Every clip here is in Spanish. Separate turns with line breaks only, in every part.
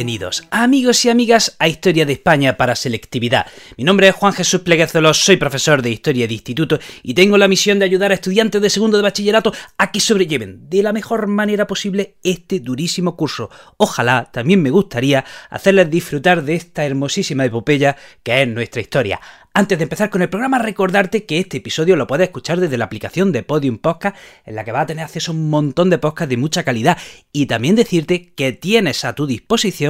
Bienvenidos, amigos y amigas, a Historia de España para Selectividad. Mi nombre es Juan Jesús Pleguezuelos, soy profesor de Historia de Instituto y tengo la misión de ayudar a estudiantes de segundo de bachillerato a que sobrelleven de la mejor manera posible este durísimo curso. Ojalá también me gustaría hacerles disfrutar de esta hermosísima epopeya que es nuestra historia. Antes de empezar con el programa, recordarte que este episodio lo puedes escuchar desde la aplicación de Podium Podcast, en la que vas a tener acceso a un montón de podcasts de mucha calidad. Y también decirte que tienes a tu disposición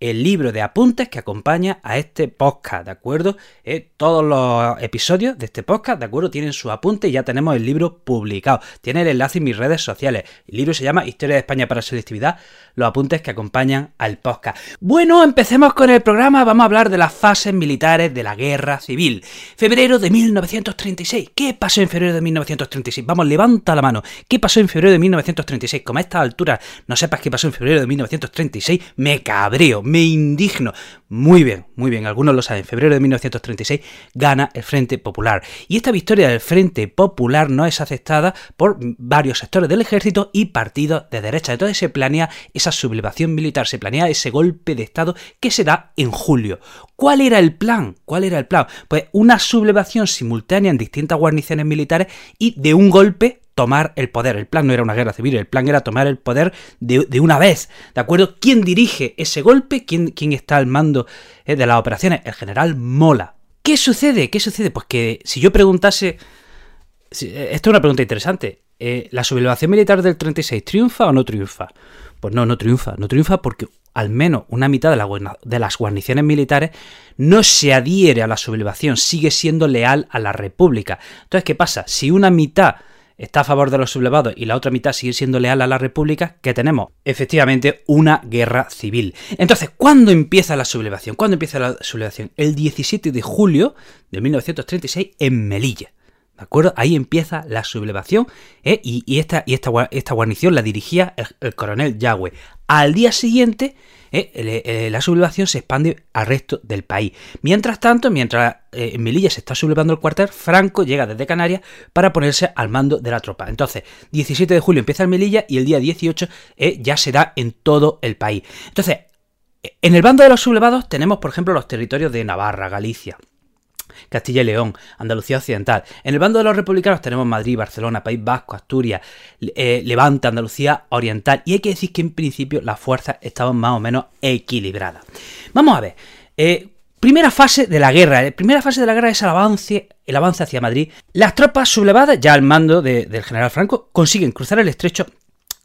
el libro de apuntes que acompaña a este podcast, ¿de acuerdo? Eh, todos los episodios de este podcast, ¿de acuerdo? Tienen su apunte y ya tenemos el libro publicado. Tiene el enlace en mis redes sociales. El libro se llama Historia de España para Selectividad, los apuntes que acompañan al podcast. Bueno, empecemos con el programa. Vamos a hablar de las fases militares de la Guerra Civil. Febrero de 1936. ¿Qué pasó en febrero de 1936? Vamos, levanta la mano. ¿Qué pasó en febrero de 1936? Como a esta altura no sepas qué pasó en febrero de 1936, me cabreo me indigno. Muy bien, muy bien, algunos lo saben. En febrero de 1936 gana el Frente Popular. Y esta victoria del Frente Popular no es aceptada por varios sectores del ejército y partidos de derecha. Entonces se planea esa sublevación militar, se planea ese golpe de Estado que se da en julio. ¿Cuál era el plan? ¿Cuál era el plan? Pues una sublevación simultánea en distintas guarniciones militares y de un golpe tomar el poder. El plan no era una guerra civil, el plan era tomar el poder de, una vez. ¿De acuerdo? ¿Quién dirige ese golpe? ¿Quién, quién está al mando eh, de las operaciones? El general Mola. ¿Qué sucede? ¿Qué sucede? Pues que si yo preguntase... Eh, esta es una pregunta interesante. Eh, ¿La sublevación militar del 36 triunfa o no triunfa? Pues no, no triunfa. No triunfa porque al menos una mitad de, de, las guarniciones militares no se adhiere a la sublevación, sigue siendo leal a la República. Entonces, ¿qué pasa? Si una mitad está a favor de los sublevados y la otra mitad sigue siendo leal a la República, que tenemos efectivamente una guerra civil. Entonces, ¿cuándo empieza la sublevación? ¿Cuándo empieza la sublevación? El 17 de julio de 1936 en Melilla. ¿De acuerdo? Ahí empieza la sublevación ¿eh? y, esta, y esta, esta, guarnición la dirigía el coronel Yagüe. Al día siguiente eh, eh, la sublevación se expande al resto del país. Mientras tanto, mientras eh, en Melilla se está sublevando el cuartel, Franco llega desde Canarias para ponerse al mando de la tropa. Entonces, 17 de julio empieza en Melilla y el día 18 ya se da en todo el país. Entonces, en el bando de los sublevados tenemos, por ejemplo, los territorios de Navarra, Galicia, Castilla y León, Andalucía Occidental. En el bando de los republicanos tenemos Madrid, Barcelona, País Vasco, Asturias, eh, Levante, Andalucía Oriental. Y hay que decir que en principio las fuerzas estaban más o menos equilibradas. Vamos a ver. Eh, primera fase de la guerra. La primera fase de la guerra es el avance, el avance hacia Madrid. Las tropas sublevadas, ya al mando del general Franco, consiguen cruzar el estrecho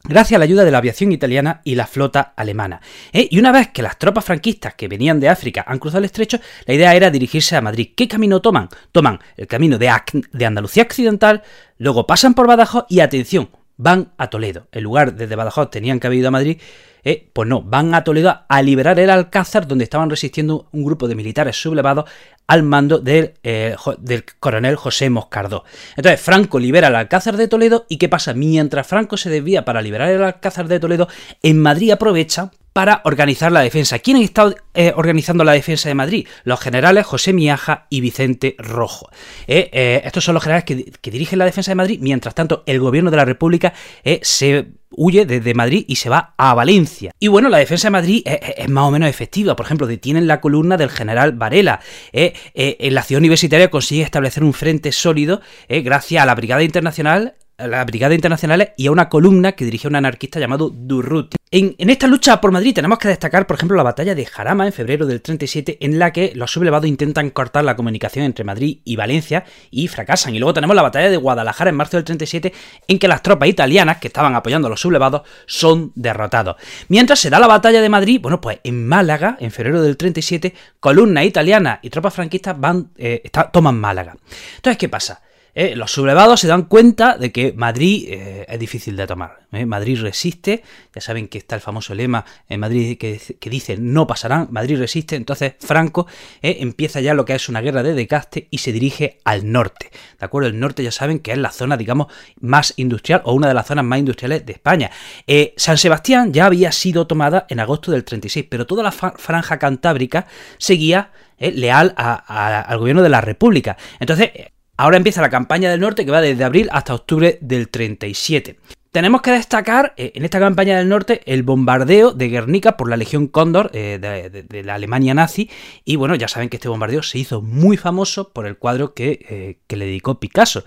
gracias a la ayuda de la aviación italiana y la flota alemana. ¿eh? Y una vez que las tropas franquistas que venían de África han cruzado el estrecho, la idea era dirigirse a Madrid. ¿Qué camino toman? Toman el camino de, de Andalucía Occidental, luego pasan por Badajoz y atención, van a Toledo. En lugar desde Badajoz tenían que haber ido a Madrid, eh, pues no, van a Toledo a liberar el Alcázar, donde estaban resistiendo un grupo de militares sublevados al mando del, eh, del coronel José Moscardó. Entonces, Franco libera el Alcázar de Toledo, ¿y qué pasa? Mientras Franco se desvía para liberar el Alcázar de Toledo, en Madrid aprovecha para organizar la defensa. ¿Quién estado eh, organizando la defensa de Madrid? Los generales José Miaja y Vicente Rojo. estos son los generales que, dirigen la defensa de Madrid. Mientras tanto, el gobierno de la República se huye desde Madrid y se va a Valencia. Y bueno, la defensa de Madrid es, más o menos efectiva. Por ejemplo, detienen la columna del general Varela. Eh, eh, en la ciudad universitaria consigue establecer un frente sólido eh, gracias a la Brigada Internacional a la Brigada Internacional y a una columna que dirigía un anarquista llamado Durruti. En, esta lucha por Madrid tenemos que destacar, por ejemplo, la batalla de Jarama en febrero del 37, en la que los sublevados intentan cortar la comunicación entre Madrid y Valencia y fracasan. Y luego tenemos la batalla de Guadalajara en marzo del 37, en que las tropas italianas que estaban apoyando a los sublevados son derrotados. Mientras se da la batalla de Madrid, bueno, pues en Málaga, en febrero del 37, columna italiana y tropas franquistas van, eh, toman Málaga. Entonces, ¿qué pasa? Eh, los sublevados se dan cuenta de que Madrid eh, es difícil de tomar. ¿eh? Madrid resiste, ya saben que está el famoso lema en Madrid que, dice no pasarán, Madrid resiste, entonces Franco empieza ya lo que es una guerra de decaste y se dirige al norte. ¿De acuerdo? El norte ya saben que es la zona, digamos, más industrial o una de las zonas más industriales de España. San Sebastián ya había sido tomada en agosto del 36, pero toda la franja cantábrica seguía leal al gobierno de la República. Entonces, Ahora empieza la campaña del norte que va desde abril hasta octubre del 37. Tenemos que destacar eh, en esta campaña del norte el bombardeo de Guernica por la Legión Cóndor eh, de, la Alemania nazi. Y bueno, ya saben que este bombardeo se hizo muy famoso por el cuadro que, eh, le dedicó Picasso.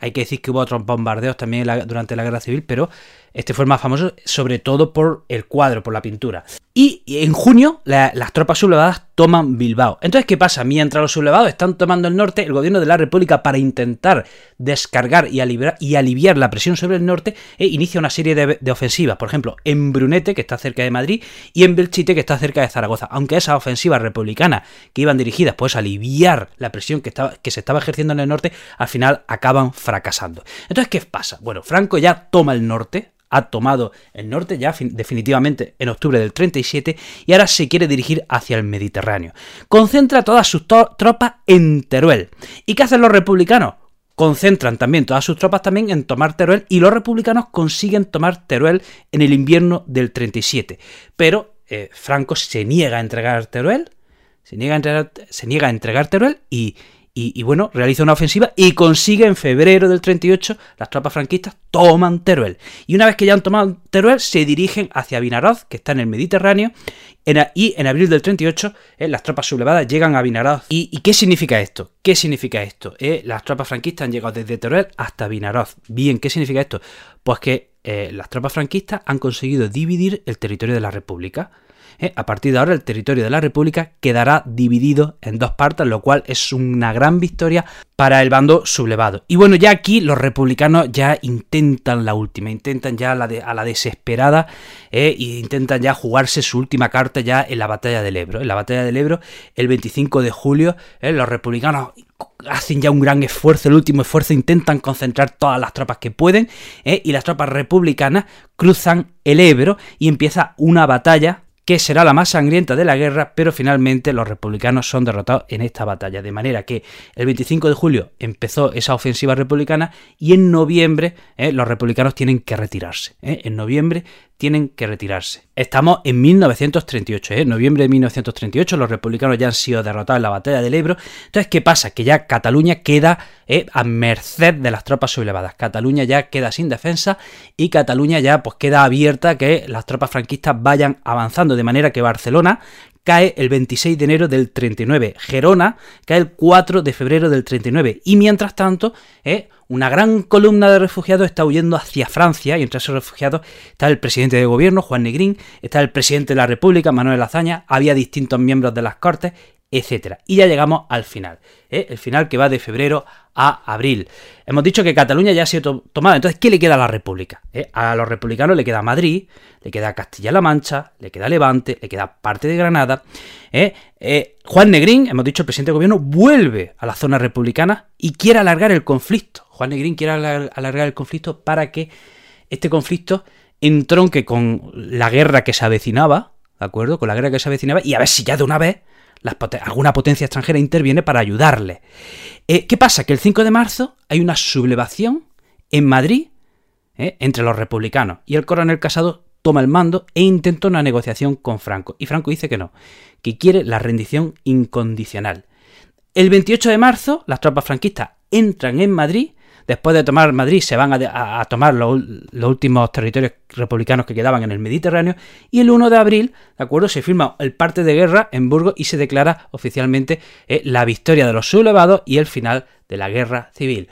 Hay que decir que hubo otros bombardeos también durante la Guerra Civil, pero este fue el más famoso sobre todo por el cuadro, por la pintura. Y en junio las tropas sublevadas toman Bilbao. Entonces, ¿qué pasa? Mientras los sublevados están tomando el norte, el gobierno de la República, para intentar descargar y aliviar, y aliviar la presión sobre el norte, eh, inicia una serie de, ofensivas. Por ejemplo, en Brunete, que está cerca de Madrid, y en Belchite, que está cerca de Zaragoza. Aunque esas ofensivas republicanas, que iban dirigidas pues, a aliviar la presión que, estaba, que se estaba ejerciendo en el norte, al final acaban fracasando. Entonces, ¿qué pasa? Bueno, Franco ya toma el norte, ha tomado el norte ya definitivamente en octubre del 37 y ahora se quiere dirigir hacia el Mediterráneo. Concentra todas sus tropas en Teruel. ¿Y qué hacen los republicanos? Concentran también todas sus tropas también en tomar Teruel y los republicanos consiguen tomar Teruel en el invierno del 37. Pero eh, Franco se niega a entregar Teruel, se niega a entregar, se niega a entregar Teruel y, y, bueno, realiza una ofensiva y consigue en febrero del 38, las tropas franquistas toman Teruel. Y una vez que ya han tomado Teruel, se dirigen hacia Vinaroz, que está en el Mediterráneo, y en abril del 38 eh, las tropas sublevadas llegan a Vinaroz. ¿Y, qué significa esto? ¿Qué significa esto? Eh, las tropas franquistas han llegado desde Teruel hasta Vinaroz. Bien, ¿qué significa esto? Pues que eh, las tropas franquistas han conseguido dividir el territorio de la República. ¿Eh? a partir de ahora el territorio de la República quedará dividido en dos partes, lo cual es una gran victoria para el bando sublevado. Y bueno, ya aquí los republicanos ya intentan la última, intentan ya la a la desesperada e intentan ya jugarse su última carta ya en la batalla del Ebro. En la batalla del Ebro, el 25 de julio, ¿eh? los republicanos hacen ya un gran esfuerzo, el último esfuerzo, intentan concentrar todas las tropas que pueden y las tropas republicanas cruzan el Ebro y empieza una batalla que será la más sangrienta de la guerra, pero finalmente los republicanos son derrotados en esta batalla. De manera que el 25 de julio empezó esa ofensiva republicana y en noviembre eh, los republicanos tienen que retirarse. Eh. En noviembre tienen que retirarse. Estamos en 1938, ¿eh? noviembre de 1938, los republicanos ya han sido derrotados en la batalla del Ebro. Entonces, ¿qué pasa? Que ya Cataluña queda ¿eh? a merced de las tropas sublevadas. Cataluña ya queda sin defensa y Cataluña ya pues queda abierta que las tropas franquistas vayan avanzando, de manera que Barcelona cae el 26 de enero del 39, Gerona cae el 4 de febrero del 39 y mientras tanto, ¿eh? una gran columna de refugiados está huyendo hacia Francia y entre esos refugiados está el presidente de gobierno, Juan Negrín, está el presidente de la República, Manuel Azaña, había distintos miembros de las Cortes, etc. Y ya llegamos al final, ¿eh? el final que va de febrero a abril. Hemos dicho que Cataluña ya ha sido tomada, entonces ¿qué le queda a la República? ¿Eh? A los republicanos le queda Madrid, le queda Castilla-La Mancha, le queda Levante, le queda parte de Granada. ¿eh? Juan Negrín, hemos dicho, el presidente de gobierno, vuelve a la zona republicana y quiere alargar el conflicto. Juan Negrín quiere alargar el conflicto para que este conflicto entronque con la guerra que se avecinaba, ¿de acuerdo? Con la guerra que se avecinaba y a ver si ya de una vez alguna potencia extranjera interviene para ayudarle. Eh, ¿Qué pasa? Que el 5 de marzo hay una sublevación en Madrid eh, entre los republicanos y el coronel Casado toma el mando e intenta una negociación con Franco. Y Franco dice que no, que quiere la rendición incondicional. El 28 de marzo, las tropas franquistas entran en Madrid Después de tomar Madrid se van a, tomar los, últimos territorios republicanos que quedaban en el Mediterráneo y el 1 de abril, ¿de acuerdo? Se firma el parte de guerra en Burgos y se declara oficialmente eh, la victoria de los sublevados y el final de la guerra civil.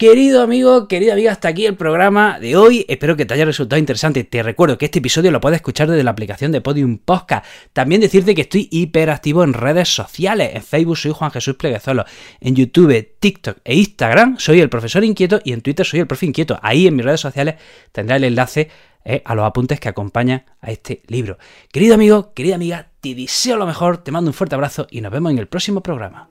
Querido amigo, querida amiga, hasta aquí el programa de hoy. Espero que te haya resultado interesante. Te recuerdo que este episodio lo puedes escuchar desde la aplicación de Podium Podcast. También decirte que estoy hiperactivo en redes sociales. En Facebook soy Juan Jesús Pleguezolo. En YouTube, TikTok e Instagram soy el profesor inquieto y en Twitter soy el profe inquieto. Ahí en mis redes sociales tendrás el enlace eh, a los apuntes que acompañan a este libro. Querido amigo, querida amiga, te deseo lo mejor, te mando un fuerte abrazo y nos vemos en el próximo programa.